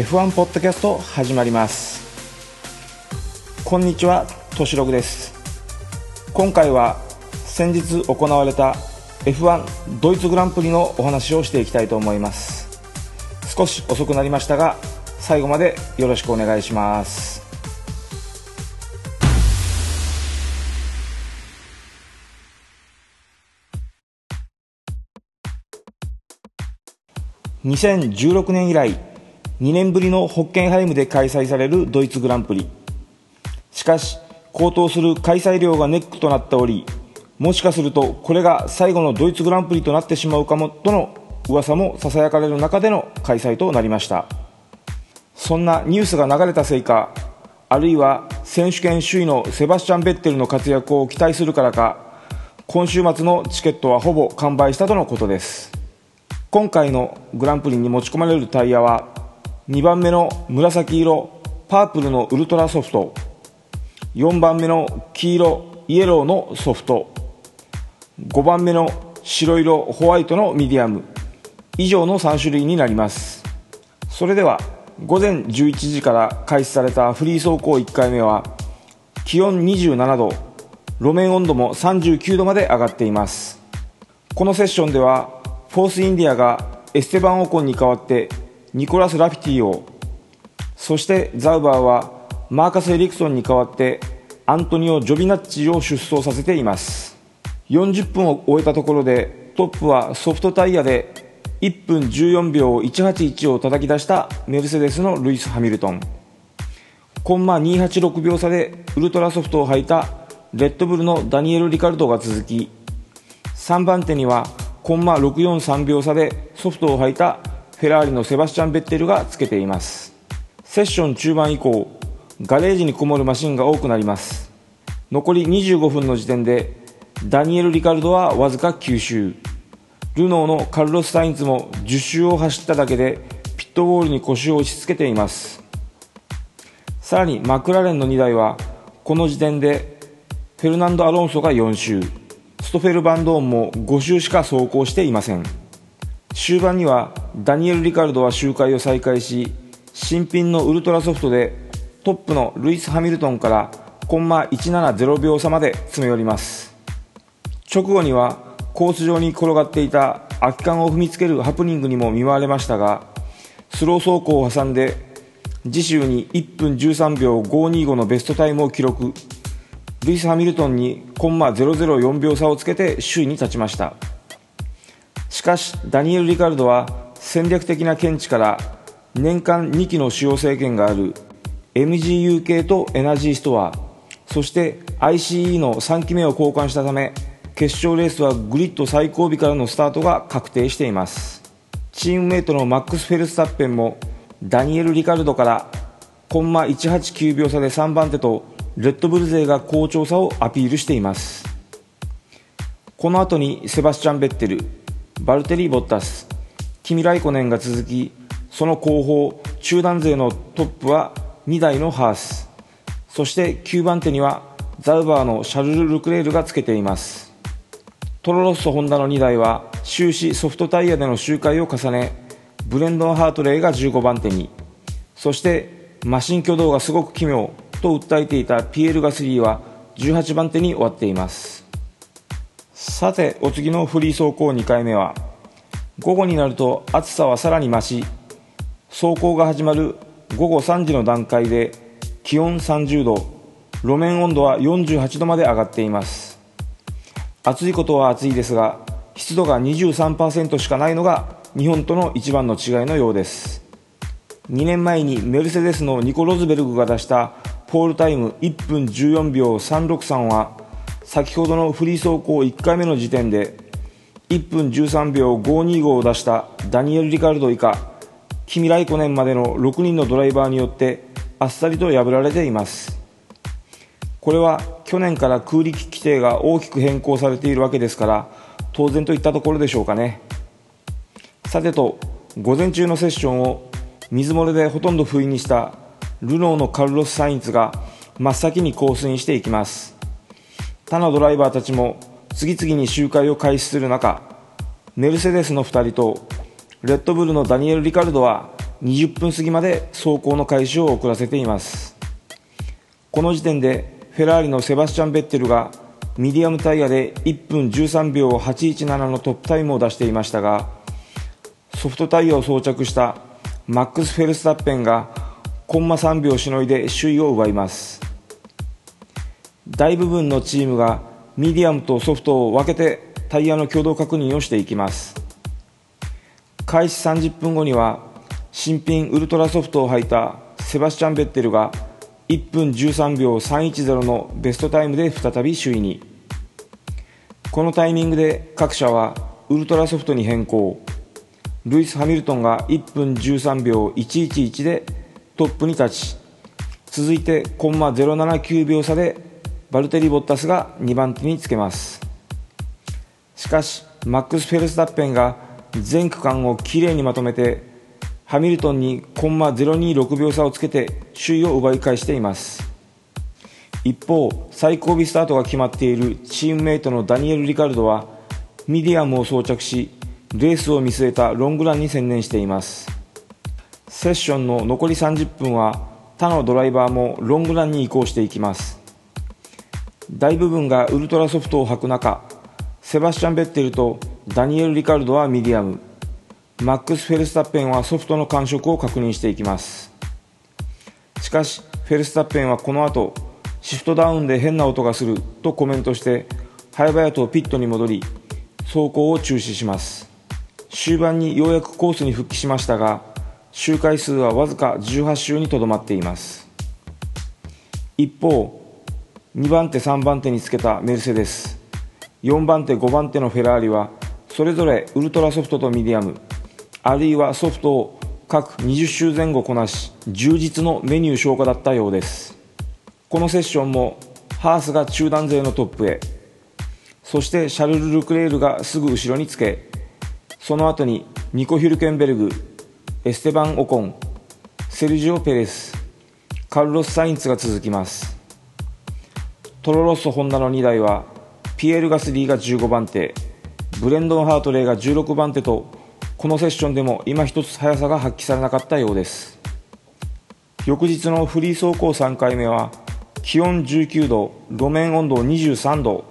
F1 ポッドキャスト始まります。こんにちはとしです。今回は先日行われた F1 ドイツグランプリのお話をしていきたいと思います。少し遅くなりましたが最後までよろしくお願いします。2016年以来2年ぶりのホッケンハイムで開催されるドイツグランプリ。しかし高騰する開催料がネックとなっておりもしかするとこれが最後のドイツグランプリとなってしまうかもとの噂もささやかれる中での開催となりました。そんなニュースが流れたせいかあるいは選手権首位のセバスチャン・ベッテルの活躍を期待するからか今週末のチケットはほぼ完売したとのことです。今回のグランプリに持ち込まれるタイヤは2番目の紫色パープルのウルトラソフト。4番目の黄色イエローのソフト。5番目の白色ホワイトのミディアム。以上の3種類になります。それでは午前11時から開始されたフリー走行1回目は気温27度路面温度も39度まで上がっています。このセッションではフォースインディアがエステバン・オコンに代わってニコラス・ラティフィをそしてザウバーはマーカス・エリクソンに代わってアントニオ・ジョビナッチを出走させています。40分を終えたところでトップはソフトタイヤで1分14秒181を叩き出したメルセデスのルイス・ハミルトン。コンマ286秒差でウルトラソフトを履いたレッドブルのダニエル・リカルドが続き3番手にはコンマ643秒差でソフトを履いたフェラーリのセバスチャン・ベッテルがつけています。セッション中盤以降ガレージにこもるマシンが多くなります。残り25分の時点でダニエル・リカルドはわずか9周。ルノーのカルロス・サインズも10周を走っただけでピットウォールに腰を押し付けています。さらにマクラーレンの2台はこの時点でフェルナンド・アロンソが4周。ストフェル・バンドーンも5周しか走行していません。終盤にはダニエル・リカルドは周回を再開し新品のウルトラソフトでトップのルイス・ハミルトンからコンマ170秒差まで詰め寄ります。直後にはコース上に転がっていた空き缶を踏みつけるハプニングにも見舞われましたがスロー走行を挟んで次週に1分13秒525のベストタイムを記録。ルイス・ハミルトンにコンマ004秒差をつけて首位に立ちました。しかしダニエル・リカルドは戦略的な見地から年間2機の使用制限がある MGU 系とエナジーストアそして ICE の3機目を交換したため決勝レースはグリッド最後尾からのスタートが確定しています。チームメイトのマックス・フェルスタッペンもダニエル・リカルドからコンマ189秒差で3番手とレッドブル勢が好調さをアピールしています。この後にセバスチャン・ベッテルバルテリー・ボッタス。キミ・ライコネンが続きその後方中団勢のトップは2台のハース。そして9番手にはザウバーのシャルル・ルクレールがつけています。トロロッソ・ホンダの2台は終始ソフトタイヤでの周回を重ねブレンドン・ハートレイが15番手に。そしてマシン挙動がすごく奇妙と訴えていたピエール・ガスリーは18番手に終わっています。さてお次のフリー走行2回目は午後になると暑さはさらに増し走行が始まる午後3時の段階で気温30度路面温度は48度まで上がっています。暑いことは暑いですが湿度が23%しかないのが日本との一番の違いのようです。2年前にメルセデスのニコ・ロズベルグが出したポールタイム1分14秒363は先ほどのフリー走行1回目の時点で1分13秒525を出したダニエル・リカルド以下キミ・ライコネンまでの6人のドライバーによってあっさりと破られています。これは去年から空力規定が大きく変更されているわけですから当然といったところでしょうかね。さてと午前中のセッションを水漏れでほとんど不意にしたルノーのカルロス・サインツが真っ先にコースインしていきます。他のドライバーたちも次々に周回を開始する中メルセデスの2人とレッドブルのダニエル・リカルドは20分過ぎまで走行の開始を遅らせています。この時点でフェラーリのセバスチャン・ベッテルがミディアムタイヤで1分13秒817のトップタイムを出していましたがソフトタイヤを装着したマックス・フェルスタッペンがコンマ3秒しのいで首位を奪います。大部分のチームがミディアムとソフトを分けてタイヤの挙動確認をしていきます。開始30分後には新品ウルトラソフトを履いたセバスチャン・ベッテルが1分13秒310のベストタイムで再び首位にこのタイミングで各社はウルトラソフトに変更。ルイス・ハミルトンが1分13秒111でトップに立ち続いてコンマ079秒差でバルテリ・ボッタスが2番手につけます。しかしマックス・フェルスタッペンが全区間をきれいにまとめてハミルトンにコンマ026秒差をつけて首位を奪い返しています。一方最後尾スタートが決まっているチームメイトのダニエル・リカルドはミディアムを装着しレースを見据えたロングランに専念しています。セッションの残り30分は他のドライバーもロングランに移行していきます。大部分がウルトラソフトを履く中セバスチャン・ベッテルとダニエル・リカルドはミディアム。マックス・フェルスタッペンはソフトの感触を確認していきます。しかしフェルスタッペンはこの後シフトダウンで変な音がするとコメントして早々とピットに戻り走行を中止します。終盤にようやくコースに復帰しましたが周回数はわずか18周にとどまっています。一方2番手3番手につけたメルセデス。4番手5番手のフェラーリはそれぞれウルトラソフトとミディアム。あるいはソフトを各20周前後こなし充実のメニュー消化だったようです。このセッションもハースが中団勢のトップへ。そしてシャルル・ルクレールがすぐ後ろにつけその後にニコ・ヒュルケンベルグエステバン・オコンセルジオ・ペレスカルロス・サインツが続きます。トロロッソ・ホンダの2台はピエール・ガスリーが15番手ブレンドン・ハートレーが16番手とこのセッションでも今一つ速さが発揮されなかったようです。翌日のフリー走行3回目は気温19度路面温度23度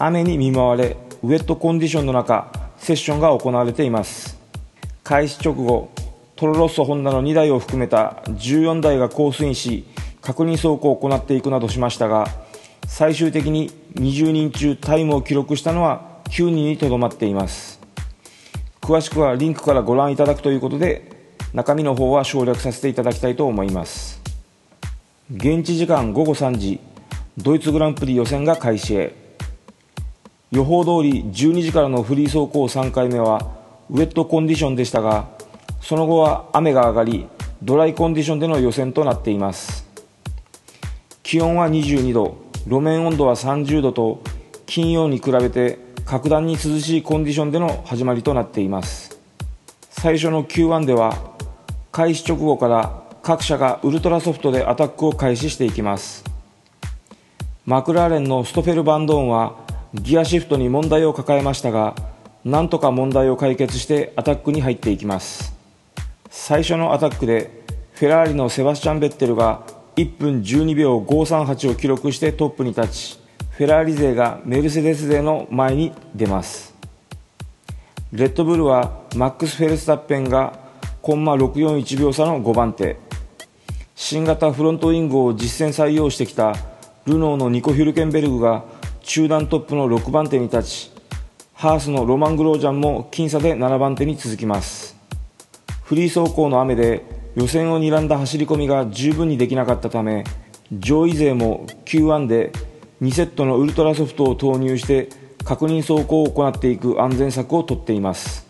雨に見舞われウェットコンディションの中セッションが行われています。開始直後トロロッソホンダの2台を含めた14台がコースインし確認走行を行っていくなどしましたが最終的に20人中タイムを記録したのは9人にとどまっています。詳しくはリンクからご覧いただくということで中身の方は省略させていただきたいと思います。現地時間午後3時ドイツグランプリ予選が開始。へ予報通り12時からのフリー走行3回目はウェットコンディションでしたがその後は雨が上がりドライコンディションでの予選となっています。気温は22度。路面温度は30度と金曜に比べて格段に涼しいコンディションでの始まりとなっています。最初の Q1 では開始直後から各社がウルトラソフトでアタックを開始していきます。マクラーレンのストフェル・バンドーンはギアシフトに問題を抱えましたがなんとか問題を解決してアタックに入っていきます。最初のアタックでフェラーリのセバスチャン・ベッテルが1分12秒538を記録してトップに立ちフェラーリ勢がメルセデス勢の前に出ます。レッドブルはマックス・フェルスタッペンがコンマ641秒差の5番手。新型フロントウィングを実戦採用してきたルノーのニコ・ヒュルケンベルグが中段トップの6番手に立ちハースのロマン・グロージャンも僅差で7番手に続きます。フリー走行の雨で予選を睨んだ走り込みが十分にできなかったため上位勢も Q1 で2セットのウルトラソフトを投入して確認走行を行っていく安全策をとっています。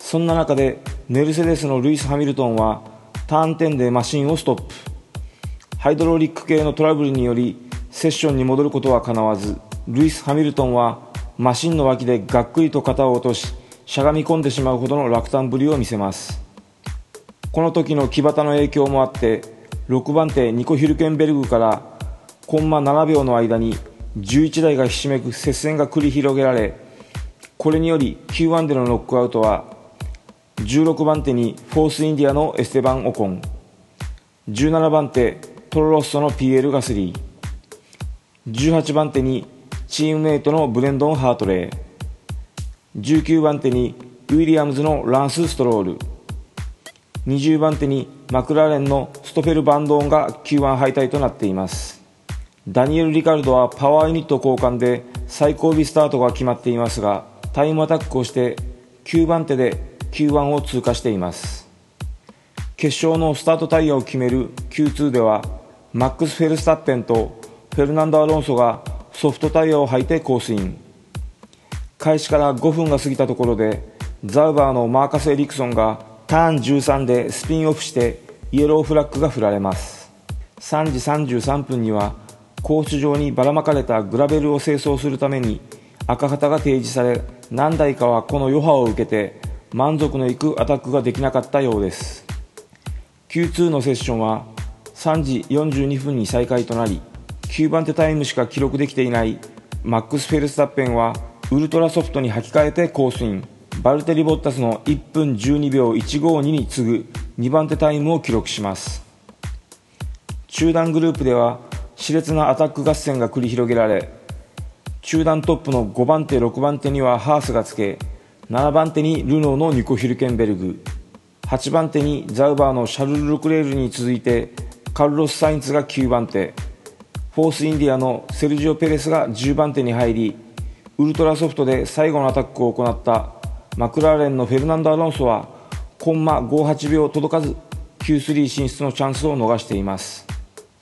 そんな中でメルセデスのルイス・ハミルトンはターン10でマシンをストップ。ハイドロリック系のトラブルによりセッションに戻ることはかなわずルイス・ハミルトンはマシンの脇でがっくりと肩を落とししゃがみ込んでしまうほどの落胆ぶりを見せます。この時の木端の影響もあって6番手ニコ・ヒルケンベルグからコンマ7秒の間に11台がひしめく接戦が繰り広げられこれにより Q1 でのノックアウトは16番手にフォースインディアのエステバン・オコン17番手トロロッソの PL ガスリー18番手にチームメイトのブレンドン・ハートレー19番手にウィリアムズのランス・ストロール20番手にマクラーレンのストフェル・バンドーンが Q1 敗退となっています。ダニエル・リカルドはパワーユニット交換で最後尾スタートが決まっていますがタイムアタックをして9番手で Q1 を通過しています。決勝のスタートタイヤを決める Q2 ではマックス・フェルスタッペンとフェルナンド・アロンソがソフトタイヤを履いてコースイン開始から5分が過ぎたところでザウバーのマーカス・エリクソンがターン13でスピンオフしてイエローフラッグが振られます。3時33分にはコース上にばらまかれたグラベルを清掃するために赤旗が提示され何台かはこの余波を受けて満足のいくアタックができなかったようです。Q2 のセッションは3時42分に再開となり9番手タイムしか記録できていないマックス・フェルスタッペンはウルトラソフトに履き替えてコースイン。バルテリ・ボッタスの1分12秒152に次ぐ2番手タイムを記録します。中団グループでは熾烈なアタック合戦が繰り広げられ中団トップの5番手6番手にはハースがつけ7番手にルノーのニコ・ヒルケンベルグ8番手にザウバーのシャルル・ルクレールに続いてカルロス・サインツが9番手フォース・インディアのセルジオ・ペレスが10番手に入りウルトラソフトで最後のアタックを行ったマクラーレンのフェルナンド・アロンソはコンマ58秒届かず Q3 進出のチャンスを逃しています。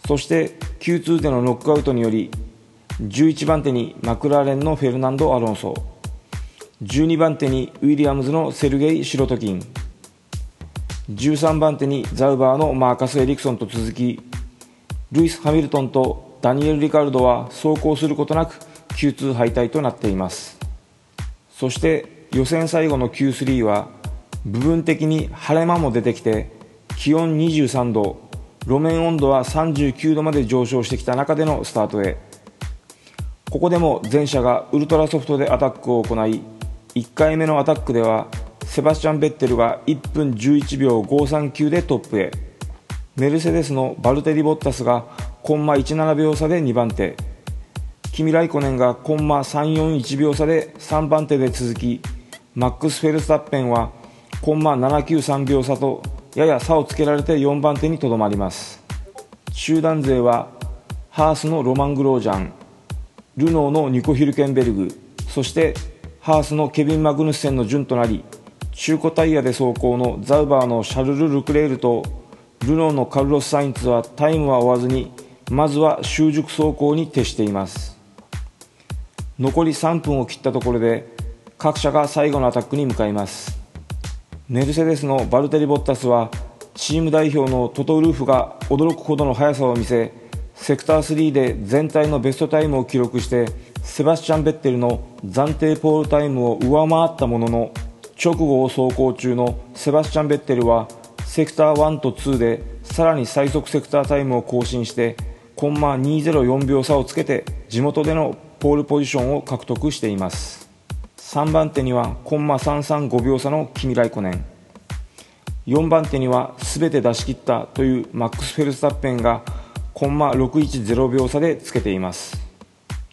そして Q2 でのノックアウトにより11番手にマクラーレンのフェルナンド・アロンソ。12番手にウィリアムズのセルゲイ・シロトキン。13番手にザウバーのマーカス・エリクソンと続きルイス・ハミルトンとダニエル・リカルドは走行することなく Q2 敗退となっています。そして予選最後の Q3 は部分的に晴れ間も出てきて気温23度路面温度は39度まで上昇してきた中でのスタートへ。ここでも前者がウルトラソフトでアタックを行い1回目のアタックではセバスチャン・ベッテルが1分11秒539でトップへ。メルセデスのバルテリ・ボッタスがコンマ17秒差で2番手。キミ・ライコネンがコンマ341秒差で3番手で続きマックス・フェルスタッペンはコンマ793秒差とやや差をつけられて4番手にとどまります。集団勢はハースのロマン・グロージャンルノーのニコ・ヒルケンベルグそしてハースのケビン・マグヌッセンの順となり中古タイヤで走行のザウバーのシャルル・ルクレールとルノーのカルロス・サインツはタイムは追わずにまずは習熟走行に徹しています。残り3分を切ったところで各社が最後のアタックに向かいます。メルセデスのバルテリ・ボッタスはチーム代表のトト・ウルーフが驚くほどの速さを見せセクター3で全体のベストタイムを記録してセバスチャン・ベッテルの暫定ポールタイムを上回ったものの直後を走行中のセバスチャン・ベッテルはセクター1と2でさらに最速セクタータイムを更新してコンマ204秒差をつけて地元でのポールポジションを獲得しています。3番手にはコンマ335秒差のキミ・ライコネン4番手には全て出し切ったというマックス・フェルスタッペンがコンマ610秒差でつけています。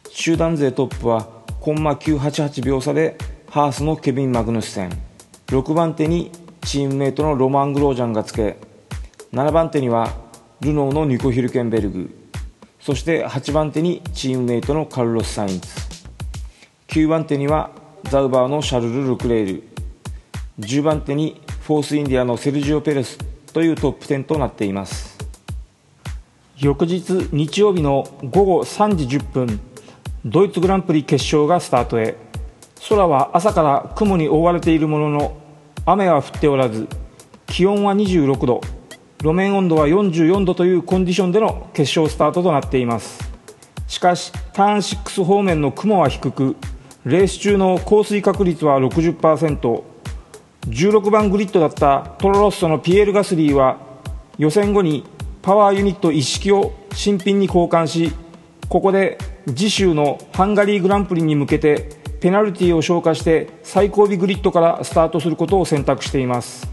集団勢トップはコンマ988秒差でハースのケビン・マグヌッセン。6番手にチームメイトのロマン・グロージャンがつけ7番手にはルノーのニコ・ヒルケンベルグ。そして8番手にチームメイトのカルロス・サインズ。9番手にはザウバーのシャルル・ルクレール。10番手にフォース・インディアのセルジオ・ペレスというトップ10となっています。翌日日曜日の午後3時10分ドイツグランプリ決勝がスタートへ。空は朝から雲に覆われているものの雨は降っておらず気温は26度。路面温度は44度というコンディションでの決勝スタートとなっています。しかしターン6方面の雲は低くレース中の降水確率は 60%16 番グリッドだったトロロッソのピエール・ガスリーは予選後にパワーユニット一式を新品に交換しここで次週のハンガリーグランプリに向けてペナルティを消化して最後尾グリッドからスタートすることを選択しています。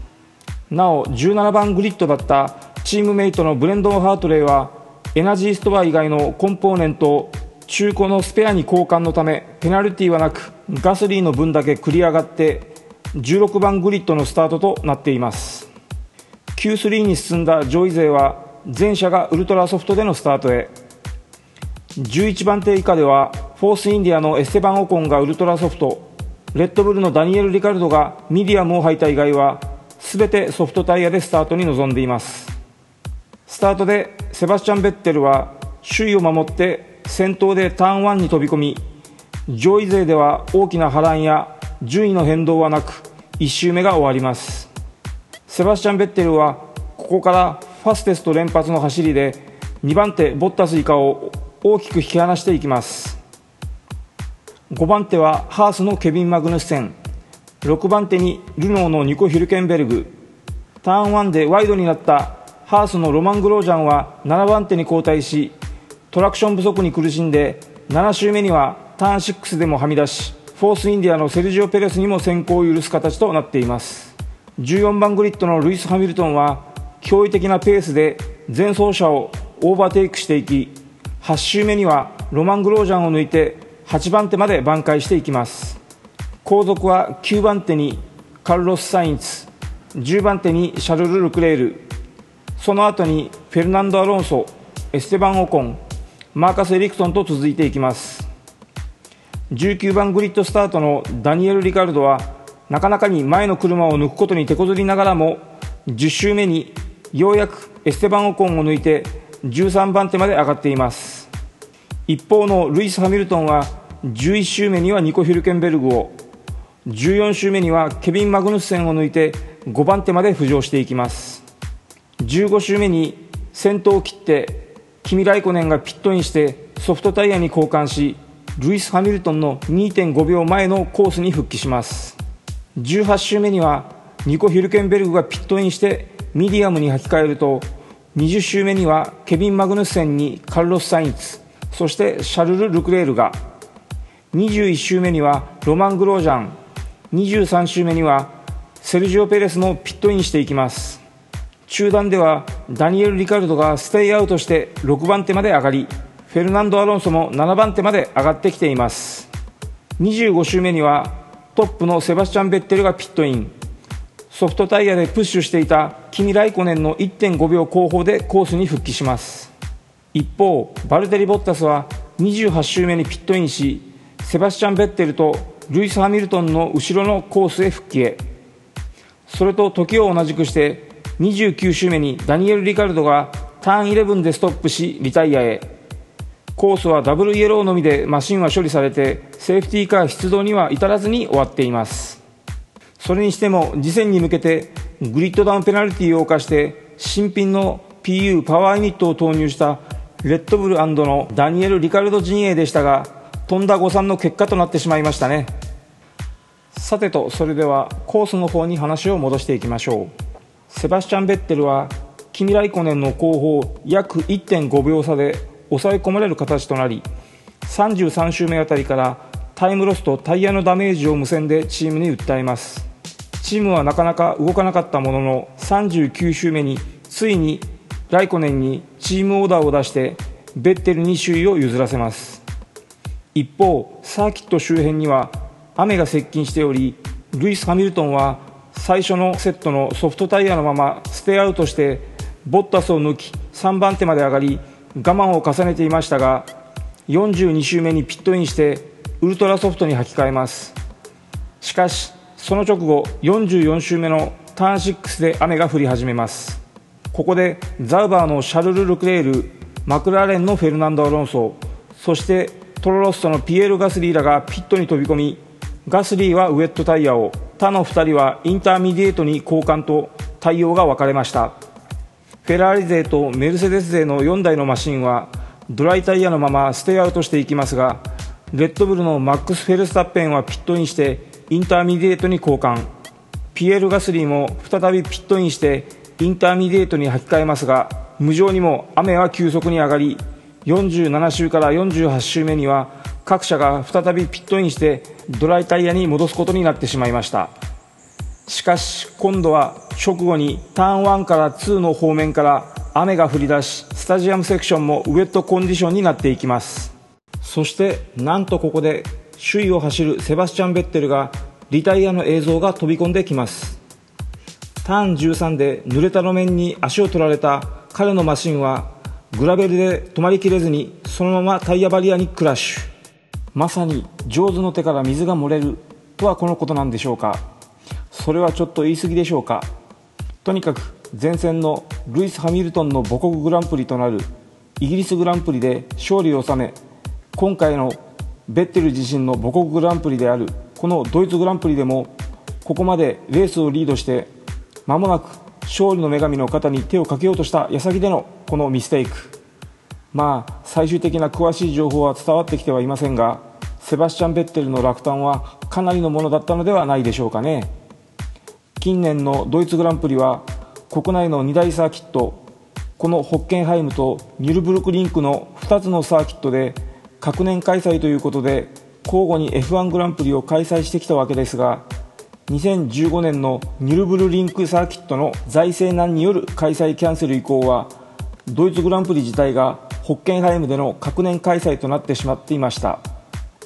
なお17番グリッドだったチームメイトのブレンドン・ハートレイはエナジーストア以外のコンポーネント中古のスペアに交換のためペナルティはなくガスリーの分だけ繰り上がって16番グリッドのスタートとなっています。Q3 に進んだ上位勢は全車がウルトラソフトでのスタートへ。11番手以下ではフォースインディアのエステバン・オコンがウルトラソフト。レッドブルのダニエル・リカルドがミディアムを履いた以外は全てソフトタイヤでスタートに臨んでいます。スタートでセバスチャン・ベッテルは首位を守って先頭でターン1に飛び込み上位勢では大きな波乱や順位の変動はなく1周目が終わります。セバスチャン・ベッテルはここからファステスト連発の走りで2番手ボッタス以下を大きく引き離していきます。5番手はハースのケビン・マグヌッセン。6番手にルノーのニコ・ヒルケンベルグ。ターン1でワイドになったハースのロマン・グロージャンは7番手に後退しトラクション不足に苦しんで7周目にはターン6でもはみ出しフォースインディアのセルジオ・ペレスにも先行を許す形となっています。14番グリッドのルイス・ハミルトンは驚異的なペースで前走者をオーバーテイクしていき8周目にはロマン・グロージャンを抜いて8番手まで挽回していきます。後続は9番手にカルロス・サインツ10番手にシャルル・ルクレール。その後にフェルナンド・アロンソエステバン・オコンマーカス・エリクソンと続いていきます。19番グリッドスタートのダニエル・リカルドはなかなかに前の車を抜くことに手こずりながらも10周目にようやくエステバン・オコンを抜いて13番手まで上がっています。一方のルイス・ハミルトンは11周目にはニコ・ヒルケンベルグを14周目にはケビン・マグヌッセンを抜いて5番手まで浮上していきます。15周目に先頭を切ってキミ・ライコネンがピットインしてソフトタイヤに交換しルイス・ハミルトンの2.5秒前のコースに復帰します。18周目にはニコ・ヒルケンベルグがピットインしてミディアムに履き替えると20周目にはケビン・マグヌッセンにカルロス・サインツそしてシャルル・ルクレールが。21周目にはロマン・グロージャン。23周目にはセルジオ・ペレスもピットインしていきます。中段ではダニエル・リカルドがステイアウトして6番手まで上がりフェルナンド・アロンソも7番手まで上がってきています。25周目にはトップのセバスチャン・ベッテルがピットイン。ソフトタイヤでプッシュしていたキミ・ライコネンの1.5秒後方でコースに復帰します。一方バルテリ・ボッタスは28周目にピットインしセバスチャン・ベッテルとルイス・ハミルトンの後ろのコースへ復帰へ。それと時を同じくして29周目にダニエル・リカルドがターン11でストップしリタイアへ。コースはダブルイエローのみでマシンは処理されてセーフティーカー出動には至らずに終わっています。それにしても次戦に向けてグリッドダウンペナルティを犯して新品の PU パワーユニットを投入したレッドブルのダニエル・リカルド陣営でしたがとんだ誤算の結果となってしまいましたね。さてとそれではコースの方に話を戻していきましょう。セバスチャン・ベッテルはキミ・ライコネンの後方約1.5秒差で抑え込まれる形となり33周目あたりからタイムロスとタイヤのダメージを無線でチームに訴えます。チームはなかなか動かなかったものの39周目についにライコネンにチームオーダーを出してベッテルに首位を譲らせます。一方サーキット周辺には雨が接近しておりルイス・ハミルトンは最初のセットのソフトタイヤのままステアウトしてボッタスを抜き3番手まで上がり我慢を重ねていましたが42周目にピットインしてウルトラソフトに履き替えます。しかしその直後44周目のターン6で雨が降り始めます。ここでザウバーのシャルル・ルクレールマクラーレンのフェルナンド・アロンソそしてトロロッソのピエール・ガスリーらがピットに飛び込みガスリーはウエットタイヤを他の2人はインターミディエートに交換と対応が分かれました。フェラーリ勢とメルセデス勢の4台のマシンはドライタイヤのままステイアウトしていきますがレッドブルのマックス・フェルスタッペンはピットインしてインターミディエートに交換。ピエール・ガスリーも再びピットインしてインターミディエートに履き替えますが無情にも雨は急速に上がり47周から48周目には各社が再びピットインしてドライタイヤに戻すことになってしまいました。しかし今度は直後にターン1から2の方面から雨が降り出しスタジアムセクションもウェットコンディションになっていきます。そしてなんとここで首位を走るセバスチャン・ベッテルがリタイアの映像が飛び込んできます。ターン13で濡れた路面に足を取られた彼のマシンはグラベルで止まりきれずにそのままタイヤバリアにクラッシュ。まさに上手の手から水が漏れるとはこのことなんでしょうか。それはちょっと言い過ぎでしょうか。とにかく前線のルイス・ハミルトンの母国グランプリとなるイギリスグランプリで勝利を収め今回のベッテル自身の母国グランプリであるこのドイツグランプリでもここまでレースをリードして間もなく勝利の女神の肩に手をかけようとした矢先でのこのミステイク。まあ最終的な詳しい情報は伝わってきてはいませんがセバスチャン・ベッテルの落胆はかなりのものだったのではないでしょうかね。近年のドイツグランプリは国内の2大サーキットこのホッケンハイムとニュルブルクリンクの2つのサーキットで各年開催ということで交互に F1 グランプリを開催してきたわけですが2015年のニュルブルリンクサーキットの財政難による開催キャンセル以降はドイツグランプリ自体がホッケンハイムでの各年開催となってしまっていました。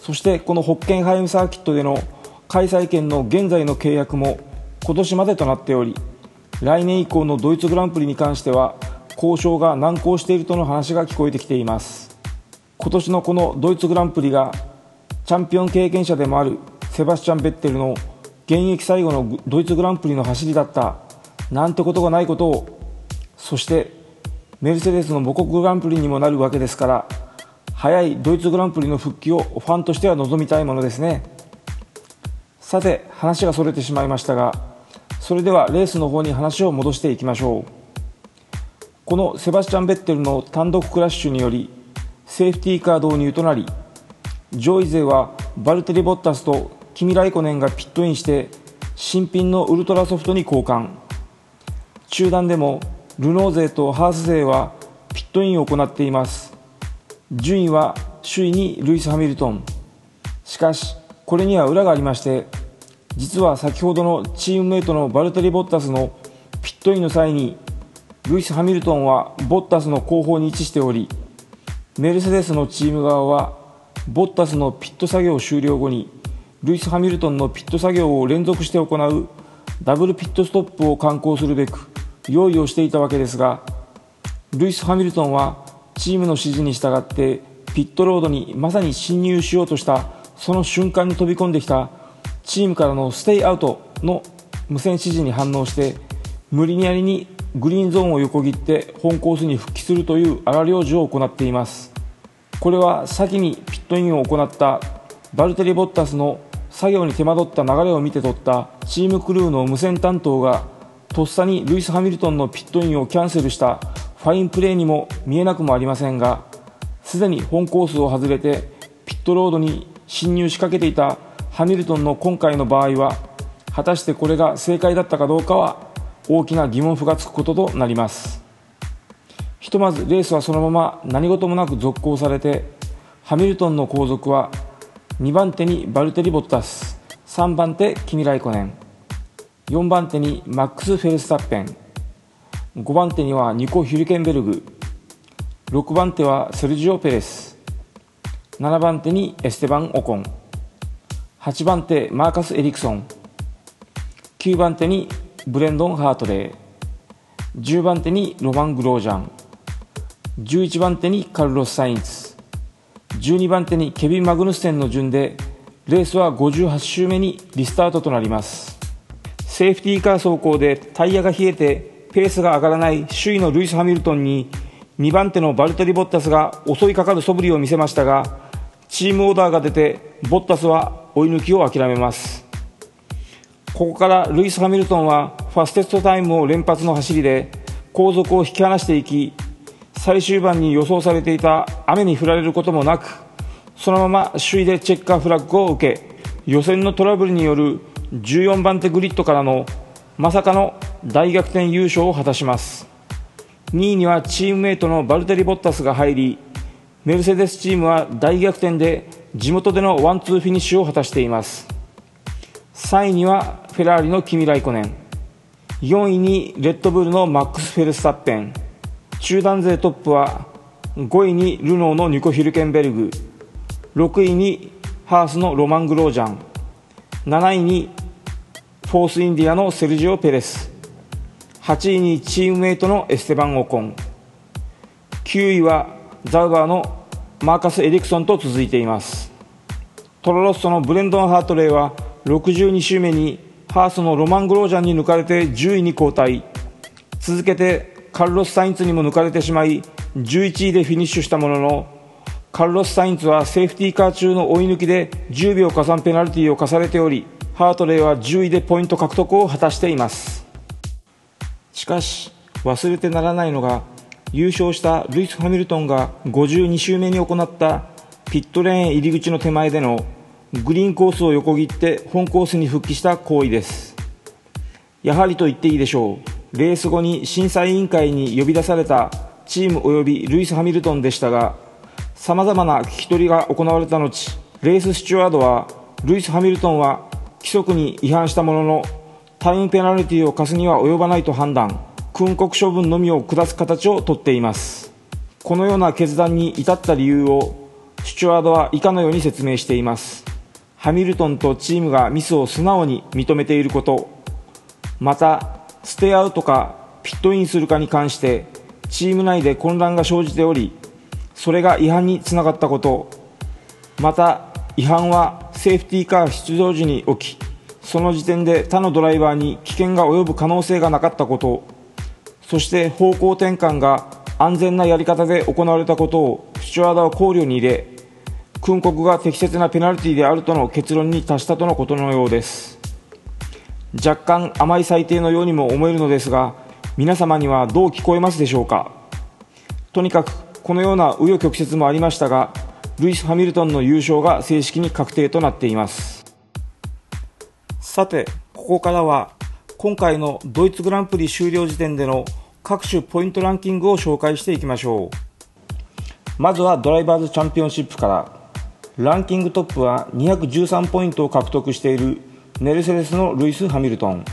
そしてこのホッケンハイムサーキットでの開催権の現在の契約も今年までとなっており来年以降のドイツグランプリに関しては交渉が難航しているとの話が聞こえてきています。今年のこのドイツグランプリがチャンピオン経験者でもあるセバスチャン・ベッテルの現役最後のドイツグランプリの走りだったなんてことがないことをそしてメルセデスの母国グランプリにもなるわけですから早いドイツグランプリの復帰をファンとしては望みたいものですね。さて話がそれてしまいましたがそれではレースの方に話を戻していきましょう。このセバスチャン・ベッテルの単独クラッシュによりセーフティーカー導入となり上位勢はバルテリ・ボッタスとキミ・ライコネンがピットインして新品のウルトラソフトに交換。中団でもルノー勢とハース勢はピットインを行っています。順位は首位にルイス・ハミルトン。しかしこれには裏がありまして実は先ほどのチームメイトのバルテリ・ボッタスのピットインの際にルイス・ハミルトンはボッタスの後方に位置しておりメルセデスのチーム側はボッタスのピット作業終了後にルイス・ハミルトンのピット作業を連続して行うダブルピットストップを敢行するべく用意をしていたわけですがルイス・ハミルトンはチームの指示に従ってピットロードにまさに侵入しようとしたその瞬間に飛び込んできたチームからのステイアウトの無線指示に反応して無理やりにグリーンゾーンを横切って本コースに復帰するという荒療治を行っています。これは先にピットインを行ったバルテリ・ボッタスの作業に手間取った流れを見て取ったチームクルーの無線担当がとっさにルイス・ハミルトンのピットインをキャンセルしたファインプレーにも見えなくもありませんがすでに本コースを外れてピットロードに侵入しかけていたハミルトンの今回の場合は果たしてこれが正解だったかどうかは大きな疑問符がつくこととなります。ひとまずレースはそのまま何事もなく続行されてハミルトンの後続は2番手にバルテリ・ボッタス3番手キミ・ライコネン。4番手にマックス・フェルスタッペン。5番手にはニコ・ヒュリケンベルグ。6番手はセルジオ・ペレス。7番手にエステバン・オコン。8番手マーカス・エリクソン。9番手にブレンドン・ハートレー。10番手にロマン・グロージャン。11番手にカルロス・サインツ。12番手にケビン・マグヌステンの順でレースは58周目にリスタートとなります。セーフティーカー走行でタイヤが冷えてペースが上がらない首位のルイス・ハミルトンに2番手のバルテリ・ボッタスが襲いかかる素振りを見せましたがチームオーダーが出てボッタスは追い抜きを諦めます。ここからルイス・ハミルトンはファステストタイムを連発の走りで後続を引き離していき最終盤に予想されていた雨に降られることもなくそのまま首位でチェッカーフラッグを受け予選のトラブルによる14番手グリッドからのまさかの大逆転優勝を果たします。2位にはチームメイトのバルテリ・ボッタスが入りメルセデスチームは大逆転で地元でのワンツーフィニッシュを果たしています。3位にはフェラーリのキミ・ライコネン4位にレッドブルのマックス・フェルスタッペン。中団勢トップは5位にルノーのニコ・ヒルケンベルグ。6位にハースのロマン・グロージャン。7位にフォースインディアのセルジオ・ペレス。8位にチームメイトのエステバン・オコン。9位はザウバーのマーカス・エリクソンと続いています。トロロッソのブレンドン・ハートレイは62周目にハースのロマン・グロージャンに抜かれて10位に後退続けてカルロス・サインツにも抜かれてしまい11位でフィニッシュしたもののカルロス・サインツはセーフティーカー中の追い抜きで10秒加算ペナルティーを課されておりハートレイは10位でポイント獲得を果たしています。しかし忘れてならないのが優勝したルイス・ハミルトンが52周目に行ったピットレーン入り口の手前でのグリーンコースを横切って本コースに復帰した行為です。やはりと言っていいでしょう。レース後に審査委員会に呼び出されたチーム及びルイス・ハミルトンでしたがさまざまな聞き取りが行われた後レーススチュワードはルイス・ハミルトンは規則に違反したもののタイムペナルティを課すには及ばないと判断訓告処分のみを下す形をとっています。このような決断に至った理由をスチュワードは以下のように説明しています。ハミルトンとチームがミスを素直に認めていること。またステイアウトかピットインするかに関してチーム内で混乱が生じておりそれが違反につながったこと。また違反はセーフティーカー出動時に起きその時点で他のドライバーに危険が及ぶ可能性がなかったこと。そして方向転換が安全なやり方で行われたことをスチュワードは考慮に入れ訓告が適切なペナルティであるとの結論に達したとのことのようです。若干甘い裁定のようにも思えるのですが皆様にはどう聞こえますでしょうか。とにかくこのような紆余曲折もありましたがルイス・ハミルトンの優勝が正式に確定となっています。さてここからは今回のドイツグランプリ終了時点での各種ポイントランキングを紹介していきましょう。まずはドライバーズチャンピオンシップからランキングトップは213ポイントを獲得しているメルセデスのルイス・ハミルトン。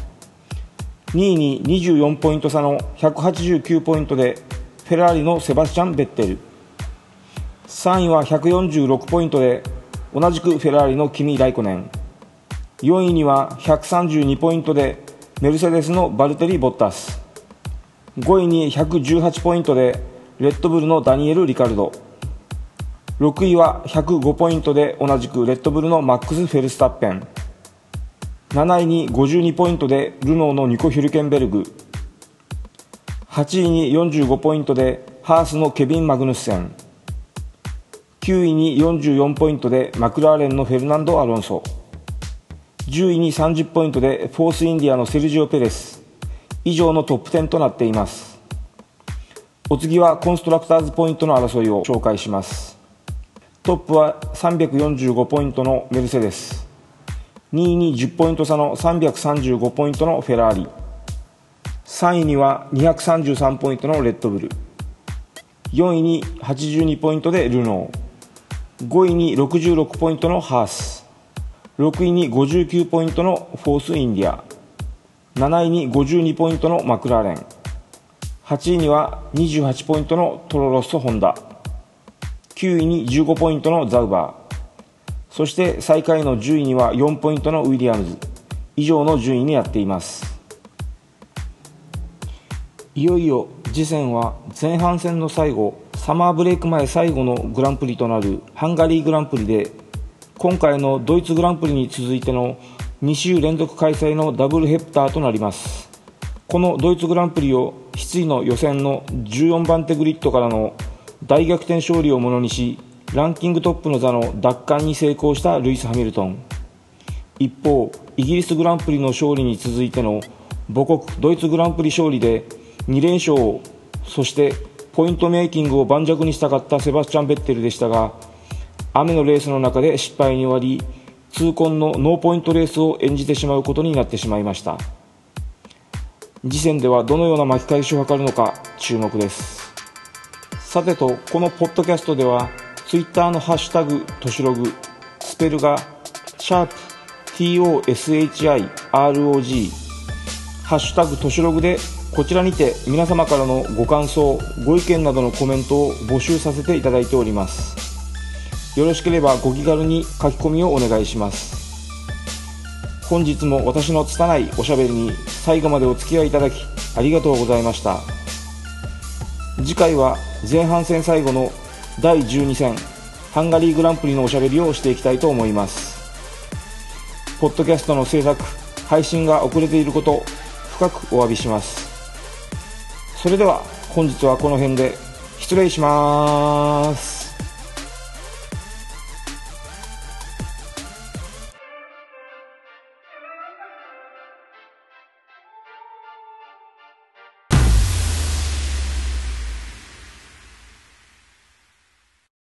2位に24ポイント差の189ポイントでフェラーリのセバスチャン・ベッテル。3位は146ポイントで同じくフェラーリのキミ・ライコネン。4位には132ポイントでメルセデスのバルテリ・ボッタス。5位に118ポイントでレッドブルのダニエル・リカルド。6位は105ポイントで同じくレッドブルのマックス・フェルスタッペン。7位に52ポイントでルノーのニコ・ヒュルケンベルグ。8位に45ポイントでハースのケビン・マグヌッセン。9位に44ポイントでマクラーレンのフェルナンド・アロンソ。10位に30ポイントでフォースインディアのセルジオ・ペレス。以上のトップ10となっています。お次はコンストラクターズポイントの争いを紹介します。トップは345ポイントのメルセデス。2位に10ポイント差の335ポイントのフェラーリ。3位には233ポイントのレッドブル。4位に82ポイントでルノー。5位に66ポイントのハース。6位に59ポイントのフォースインディア。7位に52ポイントのマクラーレン。8位には28ポイントのトロロッソホンダ。9位に15ポイントのザウバー。そして最下位の10位には4ポイントのウィリアムズ。以上の順位になっています。いよいよ次戦は前半戦の最後サマーブレイク前最後のグランプリとなるハンガリーグランプリで今回のドイツグランプリに続いての2週連続開催のダブルヘプターとなります。このドイツグランプリを失意の予選の14番手グリッドからの大逆転勝利をものにしランキングトップの座の奪還に成功したルイス・ハミルトン。一方イギリスグランプリの勝利に続いての母国ドイツグランプリ勝利で2連勝そしてポイントメイキングを盤石にしたかったセバスチャン・ベッテルでしたが雨のレースの中で失敗に終わり痛恨のノーポイントレースを演じてしまうことになってしまいました。次戦ではどのような巻き返しを図るのか注目です。さてとこのポッドキャストでは Twitter のハッシュタグとしログスペルがシャープ TOSHIROG ハッシュタグトシログでこちらにて皆様からのご感想ご意見などのコメントを募集させていただいております。よろしければご気軽に書き込みをお願いします。本日も私の拙いおしゃべりに最後までお付き合いいただきありがとうございました。次回は前半戦最後の第12戦ハンガリーグランプリのおしゃべりをしていきたいと思います。ポッドキャストの制作配信が遅れていること深くお詫びします。それでは本日はこの辺で失礼します。